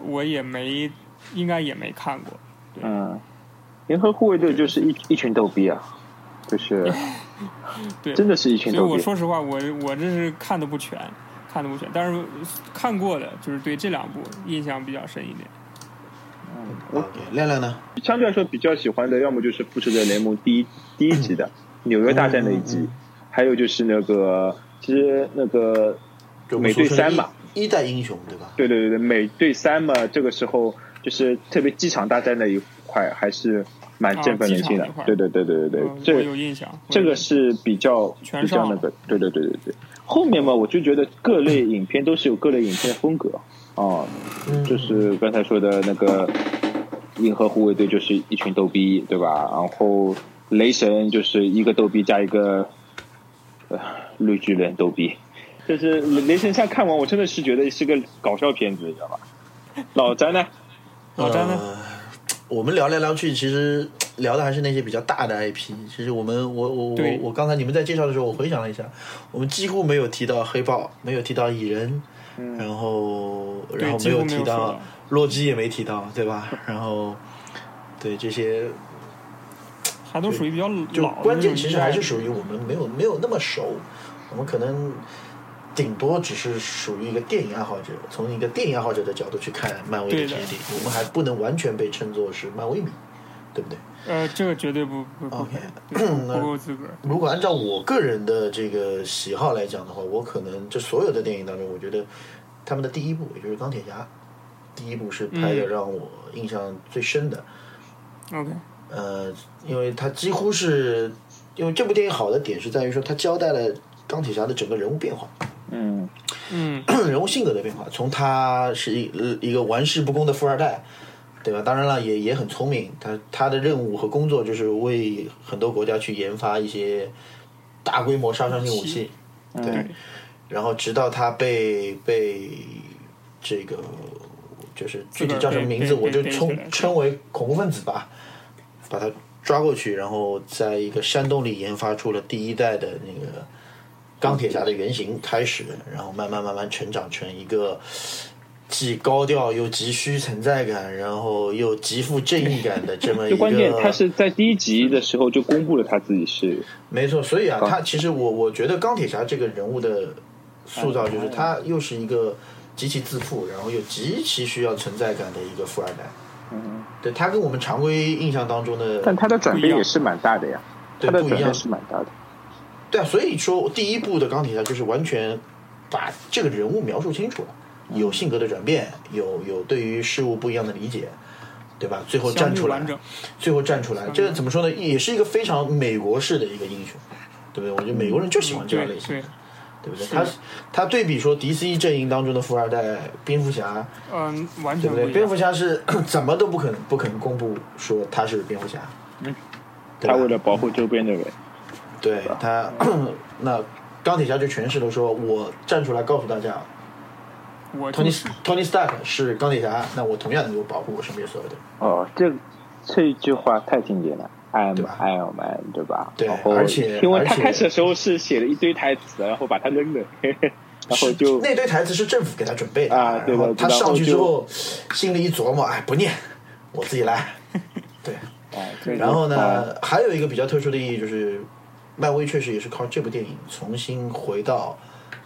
S2: 我也没，应该也没看过。
S1: 嗯，银河护卫队就是一一群逗逼啊，就是
S2: 对，
S1: 真的是一群
S2: 所以
S1: 逗逼。
S2: 我说实话，我我这是看的不全，看的不全，但是看过的，就是对这两部印象比较深一点。
S3: OK，亮亮呢？
S1: 相对来说比较喜欢的，要么就是《复仇者联盟》第一第一集的纽约大战那一集，还有就是那个其实那个美队三嘛，
S3: 一一代英雄对吧？
S1: 对对对对，美队三嘛，这个时候就是特别机场大战那一块还是蛮振奋人心的。对对对对对对，这
S2: 有印象。
S1: 这个是比较比较那个，对对对对对。后面嘛，我就觉得各类 影片都是有各类影片的风格啊，
S3: 嗯，
S1: 就是刚才说的那个银河护卫队就是一群逗逼，对吧？然后雷神就是一个逗逼加一个呃绿巨人逗逼。就是雷神三看完，我真的是觉得是个搞笑片子，你知道吧？老詹呢？
S2: 老詹呢？
S3: 呃我们聊来聊去，其实 聊的还是那些比较大的 IP。其实我们，我我我我刚才你们在介绍的时候，我回想了一下，我们几乎没有提到黑豹，没有提到蚁人，然后然后
S2: 没有
S3: 提到
S2: 到。
S3: 洛基，也没提到，对吧？然后对这些，
S2: 还都属于比较
S3: 就关键其实还是属于我们没有没有那么熟，我们可能顶多只是属于一个电影爱好者，从一个电影爱好者的角度去看漫威的电影，我们还不能完全被称作是漫威迷，对不对？
S2: 呃，这个绝对不不不
S3: OK 那
S2: 不够资格。
S3: 如果按照我个人的这个喜好来讲的话，我可能这所有的电影当中，我觉得他们的第一部，也就是钢铁侠，第一部是拍的
S2: 嗯
S3: 让我印象最深的。
S2: OK，
S3: 呃，因为它几乎是，因为这部电影好的点是在于说，它交代了钢铁侠的整个人物变化，
S1: 嗯
S2: 嗯，
S3: 人物性格的变化。从他是一一个玩世不恭的富二代，对吧？当然了，也也很聪明。他他的任务和工作就是为很多国家去研发一些大规模杀伤性武器，对。
S2: 对，
S3: 然后直到他被被这个就是具体叫什么名字，我就称称为恐怖分子吧，把他抓过去，然后在一个山洞里研发出了第一代的那个钢铁侠的原型开始，然后慢慢慢慢成长成一个。既高调又急需存在感，然后又极富正义感的这么一个。
S1: 就关键他是在第一集的时候就公布了他自己是
S3: 没错，所以啊，他其实我我觉得钢铁侠这个人物的塑造，就是他又是一个极其自负，然后又极其需要存在感的一个富二代。
S1: 嗯，
S3: 对他跟我们常规印象当中的，
S1: 但他的转变也是蛮大的呀，
S3: 对不一样
S1: 他的转变是蛮大的。
S3: 对啊，所以说第一部的钢铁侠就是完全把这个人物描述清楚了，有性格的转变，有有对于事物不一样的理解，对吧？最后站出来。最后站出来，这个怎么说呢？也是一个非常美国式的一个英雄，对不对？我觉得美国人就喜欢这样类型的。
S2: 对，
S3: 不对？他他对比说 DC 阵营当中的富二代蝙蝠侠，
S2: 嗯，完
S3: 对不对？
S2: 全。
S3: 蝙蝠侠是 怎么都不可能不可能公布说他是蝙蝠侠，
S1: 嗯，他为了保护周边的人，
S3: 对他 那钢铁侠就诠释了说，我站出来告诉大家，Tony Tony Stark 是钢铁侠，那我同样能够保护我身边所有的人。
S1: 哦，这这一句话太经典了。
S3: 对吧
S1: Iron Man，对吧？
S3: 对
S1: 然后
S3: 而且
S1: 因为他开始的时候是写了一堆台词，然后把他扔了，然后就
S3: 那堆台词是政府给他准备的
S1: 啊对的
S3: 然后他上去之后心里一琢磨，哎，不念，我自己来。对，然后
S1: 啊
S3: 呢，还有一个比较特殊的意义就是，漫威确实也是靠这部电影重新回到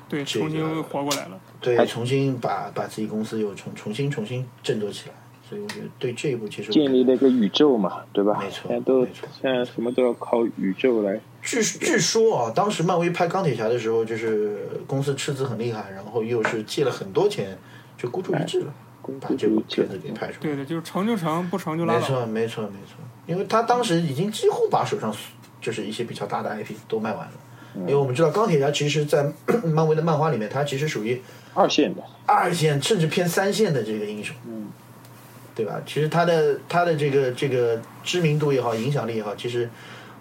S2: 对
S3: 这个
S2: 重新活过来了。
S3: 对，重新把把自己公司又重重新重新振作起来。所以我觉得对这一部其实
S1: 建立了一个宇宙嘛，对吧？
S3: 没错
S1: 现在都
S3: 没错
S1: 现在什么都要靠宇宙来。
S3: 据据说啊，当时漫威拍钢铁侠的时候，就是公司斥资很厉害，然后又是借了很多钱，就孤注一掷了，把这部片子给拍出来。
S2: 对的，就是成就成，不成就拉倒。
S3: 没错，没错，没错。因为他当时已经几乎把手上就是一些比较大的 IP 都卖完了。因为我们知道钢铁侠其实，在漫威的漫画里面，他其实属于
S1: 二线的，
S3: 二线甚至偏三线的这个英雄，
S1: 嗯，
S3: 对吧？其实他的他的这个这个知名度也好，影响力也好，其实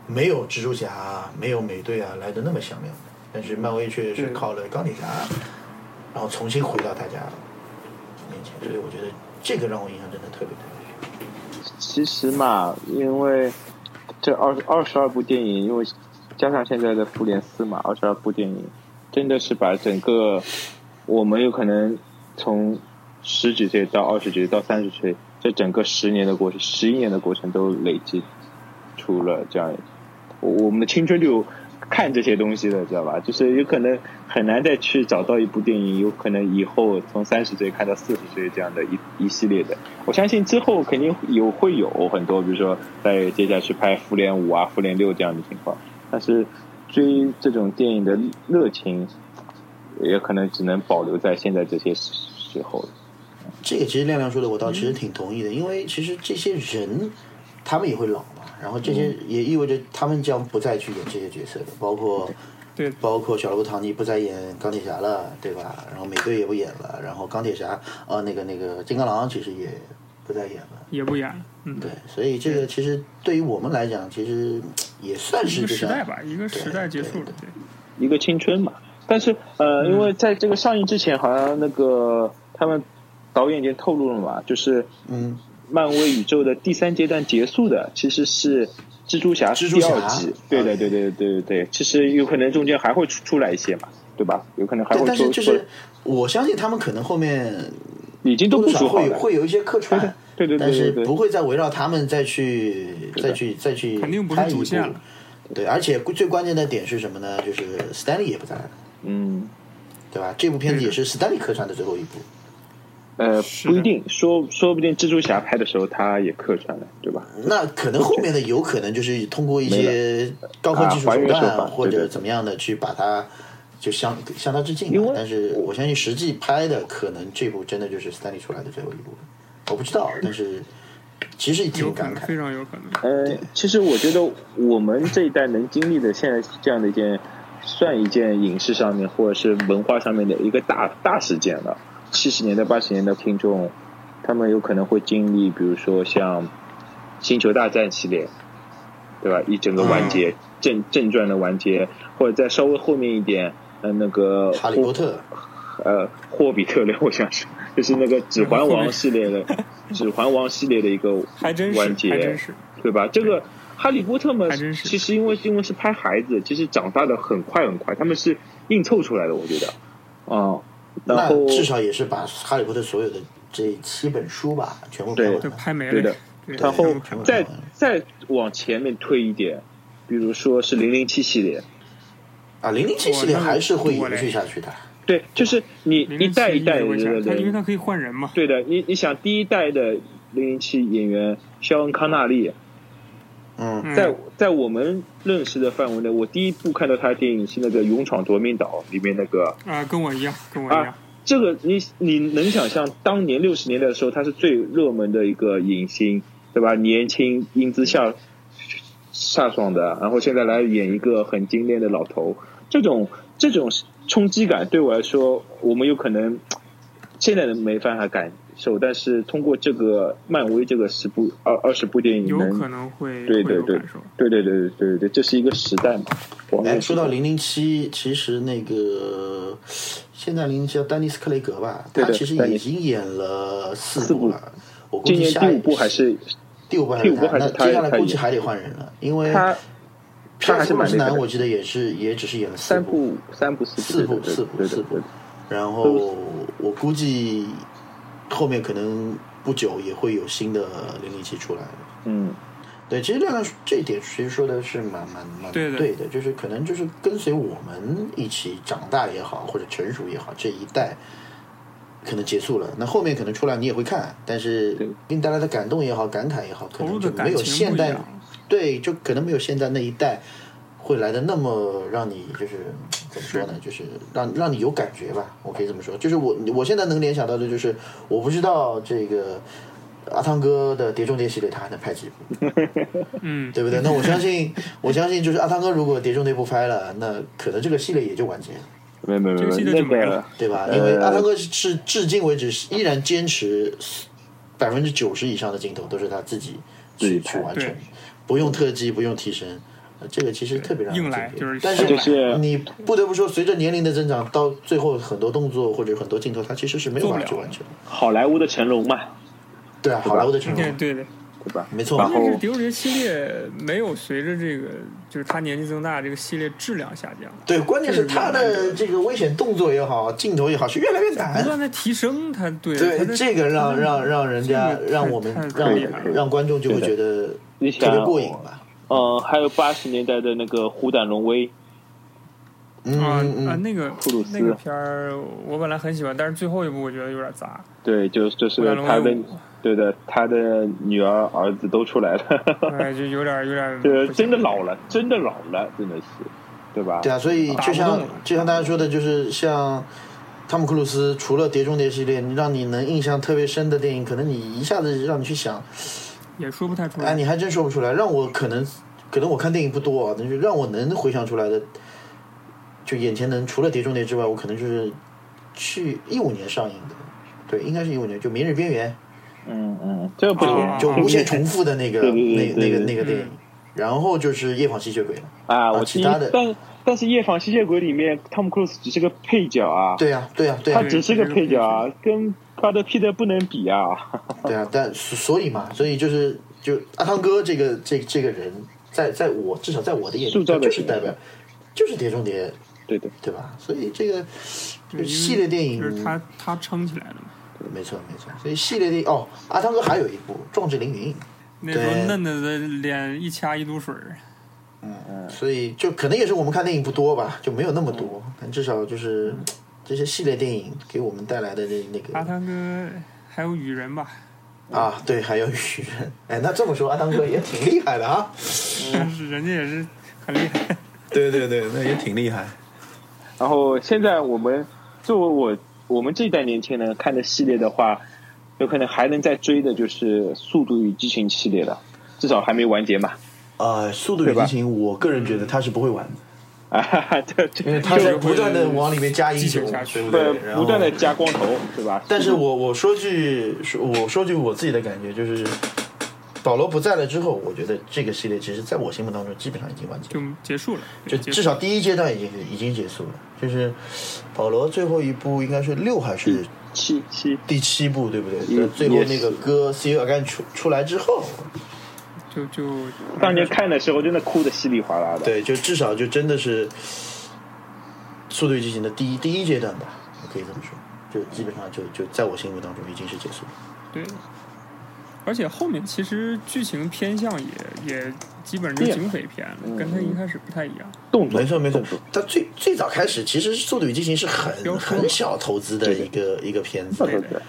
S3: 没有蜘蛛侠、没有美队啊来的那么响亮。但是漫威却是靠了钢铁侠，然后重新回到大家面前，所以我觉得这个让我印象真的特别特别深。
S1: 其实嘛，因为这二二十二部电影，因为加上现在的复联四嘛，二十二部电影真的是把整个我们有可能从十几岁到二十几岁到三十岁，这整个十年的过程，十一年的过程都累积出了这样，我我们的青春就看这些东西的，知道吧？就是有可能很难再去找到一部电影，有可能以后从三十岁看到四十岁这样的一一系列的。我相信之后肯定有会有很多，比如说在接下去拍复联五啊、复联六这样的情况，但是追这种电影的热情，也可能只能保留在现在这些时候了。
S3: 这个其实亮亮说的，我倒其实挺同意的，因为其实这些人他们也会老，然后这些也意味着他们将不再去演这些角色了，包括
S2: 对
S3: 包括小罗伯特·唐尼不再演钢铁侠了，对吧？然后美队也不演了，然后钢铁侠呃那个那个金刚狼其实也不再演了。
S2: 也不演了。嗯，
S3: 对，所以这个其实对于我们来讲，其实也算是
S2: 一个时代吧，一个时代结束了。
S3: 对
S2: 对，
S1: 一个青春嘛。但是呃，因为在这个上映之前，好像那个他们导演已经透露了嘛，就是
S3: 嗯，
S1: 漫威宇宙的第三阶段结束的其实是蜘蛛侠第
S3: 蜘蛛侠
S1: 二季。对的，
S3: 啊
S1: 对对对对对，其实有可能中间还会出出来一些嘛，对吧？有可能还
S3: 对，
S1: 会
S3: 但是就是我相信他们可能后面
S1: 已经都
S3: 多多少
S1: 部署好了。
S3: 会会有一些客串，
S1: 对对对对
S3: 但是
S1: 对对
S3: 不会再围绕他们再去再去再去
S2: 肯定不是
S3: 拍一部
S2: 主线了
S3: 对，而且最关键的点是什么呢？就是 Stanley 也不在了，
S1: 嗯，
S3: 对吧？这部片子也是 Stanley 客串的最后一部。
S1: 呃，不一定，说说不定蜘蛛侠拍的时候他也客串了，对吧？
S3: 那可能后面的有可能就是通过一些高科技手段或者怎么样的去把它就向向他致敬
S1: 因为。
S3: 但是我相信实际拍的可能这部真的就是 Stanley 出来的最后一部，我不知道，但是其实
S2: 有
S3: 挺，感慨
S2: 非。常有可能。
S1: 呃，其实我觉得我们这一代能经历的现在这样的一件，算一件影视上面或者是文化上面的一个大大事件了。七十年代、八十年代听众，他们有可能会经历，比如说像《星球大战》系列，对吧？一整个完结、正正传的完结，或者再稍微后面一点，呃，那个
S3: 哈利波特，
S1: 呃，霍比特类，我想是就是那个《指环王》系列的，《指环王》系列的一个
S2: 还真是，
S1: 完
S2: 还真
S1: 结，
S2: 是。
S1: 对吧？这个《哈利波特》嘛，其实因为因为是拍孩子，其实长大的很快很快，他们是硬凑出来的，我觉得，啊、然
S3: 那
S1: 后
S3: 至少也是把哈利波特所有的这七本书吧全部拍
S1: 对
S2: 拍没
S1: 对的
S2: 了。对
S1: 然后再再往前面推一点，比如说是零零七系列，
S3: 啊，零零七系列还是会延续下去的。
S1: 对，就是你一代一代的
S2: 为啥？他因为
S1: 人，
S2: 他可以换人嘛。
S1: 对的，你你想第一代的零零七演员肖恩康纳利，
S3: 嗯，
S2: 嗯
S1: 在在我们认识的范围内，我第一部看到他的电影是那个《勇闯夺命岛》里面那个
S2: 啊，跟我一样，跟我一样
S1: 啊。，这个你你能想象当年六十年代的时候，他是最热门的一个影星，对吧？年轻英姿飒飒爽的，然后现在来演一个很精炼的老头，这种这种冲击感对我来说，我们有可能现在没办法感受，但是通过这个漫威这个十部二二十部电影
S2: 有
S1: 能
S2: 可能会
S1: 对对对
S2: 会有感受。
S1: 对对对对对对，这是一个时代嘛。黄
S3: 哎，说到零零七，其实那个现在零零七叫丹尼斯克雷格吧，他其实已经演了四
S1: 四部
S3: 了。我估计下
S1: 第五部还是
S3: 第五部还
S1: 第五部
S3: 是他，那
S1: 还是他
S3: 接下来估计还得换人了，因为
S1: 他他还是蛮难
S3: 我记得也是也只是演了
S1: 三部三部四
S3: 四部四部四部
S1: 对对对
S3: 然后我估计后面可能不久也会有新的零零七出来。
S1: 嗯。
S3: 对，其实亮亮这一点其实说的是蛮蛮蛮
S2: 对的
S3: 的，就是可能就是跟随我们一起长大也好，或者成熟也好，这一代可能结束了，那后面可能出来你也会看，但是给你带来的感动也好，感慨也好，可能就没有现代。对，就可能没有现在那一代会来的那么让你就是怎么说呢？就是让让你有感觉吧，我可以这么说。就是我我现在能联想到的就是，我不知道这个阿汤哥的《碟中谍》系列他还能拍几部，
S2: 嗯，
S3: 对不对？那我相信，我相信就是阿汤哥如果《碟中谍》不拍了，那可能这个系列也就完结了。
S1: 没有没有没有
S2: 这个系列
S1: 那
S2: 就没了
S1: 个
S3: 对吧？
S1: 呃
S3: 因为阿汤哥是至今为止依然坚持百分之九十以上的镜头都是他自己去
S1: 自己
S3: 去完成，不用特技，不用替身，呃这个其实特别让人
S2: 硬来
S3: 敬佩
S2: 就是
S3: 但
S1: 是
S3: 你不得不说，随着年龄的增长，到最后很多动作或者很多镜头，他其实是没有办法去完成。
S1: 好莱坞的成龙嘛，
S3: 对啊，好莱坞的成龙，
S2: 对对。
S1: 对吧？
S3: 没错
S1: 然后
S2: 但是《碟中谍》系列没有随着这个就是他年纪增大，这个系列质量下降，
S3: 对，关键是他的这个危险动作也好，镜头也好，是越来越难
S2: 不
S3: 难。
S2: 断在提升。他对
S3: 对
S2: 他，
S3: 这个让让让人家让我们让让观众就会觉得特别，过瘾吧。
S1: 嗯，还有八十年代的那个《虎胆龙威》，
S3: 嗯
S2: 啊
S3: 嗯
S2: 那个
S1: 库鲁斯
S2: 那个片儿，我本来很喜欢，但是最后一部我觉得有点杂。
S1: 对，就就是他的，对的，他的女儿儿子都出来了，
S2: 哎，就有点有点
S1: 对，真的老了，真的老了，真的是，对吧？
S3: 对啊，所以就像就像大家说的，就是像汤姆·克鲁斯，除了《碟中谍》系列，让你能印象特别深的电影，可能你一下子让你去想，
S2: 也说不太出来哎，
S3: 你还真说不出来。让我可能可能我看电影不多啊，但是让我能回想出来的，就眼前能除了《碟中谍》之外，我可能就是去一五年上映的，对，应该是一五年，就《明日边缘
S1: 嗯嗯，这个不
S2: 啊
S1: 行，
S3: 就无限重复的那个那那个那个电影，然后就是《夜访吸血鬼》了。
S1: 啊，
S3: 啊
S1: 我
S3: 其他的，
S1: 但但是《夜访吸血鬼》里面，汤姆·克鲁斯只是个配角啊，
S3: 对呀、对呀、对呀、
S1: 他只是个配角啊，跟巴德·皮特不能比啊。
S3: 对啊，但所所以嘛，所以就是就阿汤哥这个这这个人，在在我至少在我的眼里，
S1: 塑造的
S3: 他就是代表，就是碟中谍，
S1: 对的，
S3: 对吧？所以这个这个
S2: 对因为
S3: 系列电影
S2: 就是他他撑起来的嘛。
S3: 没错没错，所以系列电影哦，阿汤哥还有一部《壮志凌云》，
S2: 那时候
S3: 对。
S2: 嫩嫩的脸一掐一嘟水儿，
S3: 所以就可能也是我们看电影不多吧，就没有那么多，但至少就是这些系列电影给我们带来的这那个
S2: 阿汤哥还有雨人吧，
S3: 啊，对，还有雨人，哎，那这么说阿汤哥也挺厉害的啊，
S2: 但是人家也是很厉害。
S3: 对对对，那也挺厉害，
S1: 然后现在我们作为我我们这一代年轻人看的系列的话，有可能还能再追的就是《速度与激情》系列了，至少还没完结嘛。
S3: 呃，《速度与激情》，我个人觉得他是不会完的。
S1: 啊，哈哈，这这
S3: 因为他在不断的往里面加英雄对不
S1: 不
S3: 对？
S1: 不断的加光头，对吧？
S3: 但是我我说句说我说句我自己的感觉，就是保罗不在了之后，我觉得这个系列其实在我心目当中基本上已经完结了，
S2: 就结束了，
S3: 就至少第一阶段已经已经结束了。就是保罗最后一部应该是六还是
S1: 七七
S3: 第七部，对不对？
S1: 也
S3: 最后那个歌《See You Again》出出来之后，
S2: 就就
S1: 当年看的时候真的哭的稀里哗啦的。
S3: 对，就至少就真的是《速度与激情》的第一第一阶段吧，我可以这么说，就基本上就就在我心目当中已经是结束了。
S2: 对，而且后面其实剧情偏向也也基本上是警匪片了，跟他一开始不太一样。
S1: 动作
S3: 没错没错
S1: 动作，
S3: 它最最早开始其实《速度与激情》是很很小投资的一个一个片子，
S1: 对对对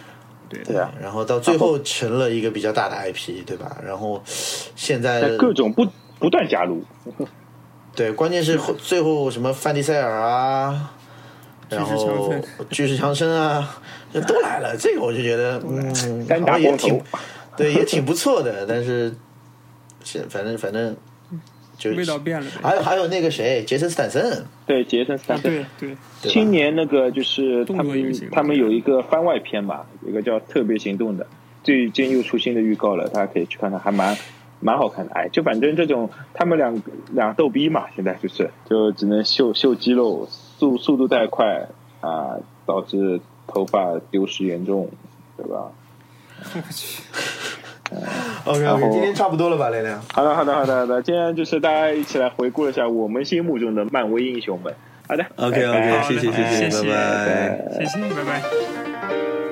S2: 对
S1: 对啊！
S3: 然后到最后成了一个比较大的 IP，对吧？然后现在
S1: 在各种不不断加入，
S3: 对，关键是后最后什么范迪塞尔啊，然后巨石强森啊，都来了，这个我就觉得嗯，
S1: 单打
S3: 也挺对，也挺不错的，但是是反正反正就
S2: 味道变了。
S3: 还有还有那个谁，杰森斯坦森，
S1: 对杰森斯坦
S2: 啊，
S1: 森
S2: 对对，
S1: 青年那个就是他们他们有一个番外篇嘛，有一个叫《特别行动》的，最近又出新的预告了，大家可以去看看，还蛮蛮好看的。哎，就反正这种他们两两逗逼嘛，现在就是就只能秀秀肌肉，速速度太快啊，导致头发丢失严重，对吧？
S2: 我去，
S3: OK
S1: 然
S3: OK，今天差不多了吧，亮亮？
S1: 好的，好的，好的，好的，今天就是大家一起来回顾一下我们心目中的漫威英雄们。好的
S3: OK，OK，
S1: 拜拜
S2: 好嘞
S3: 谢谢谢谢
S2: 谢
S3: 拜拜
S2: 谢谢，拜拜。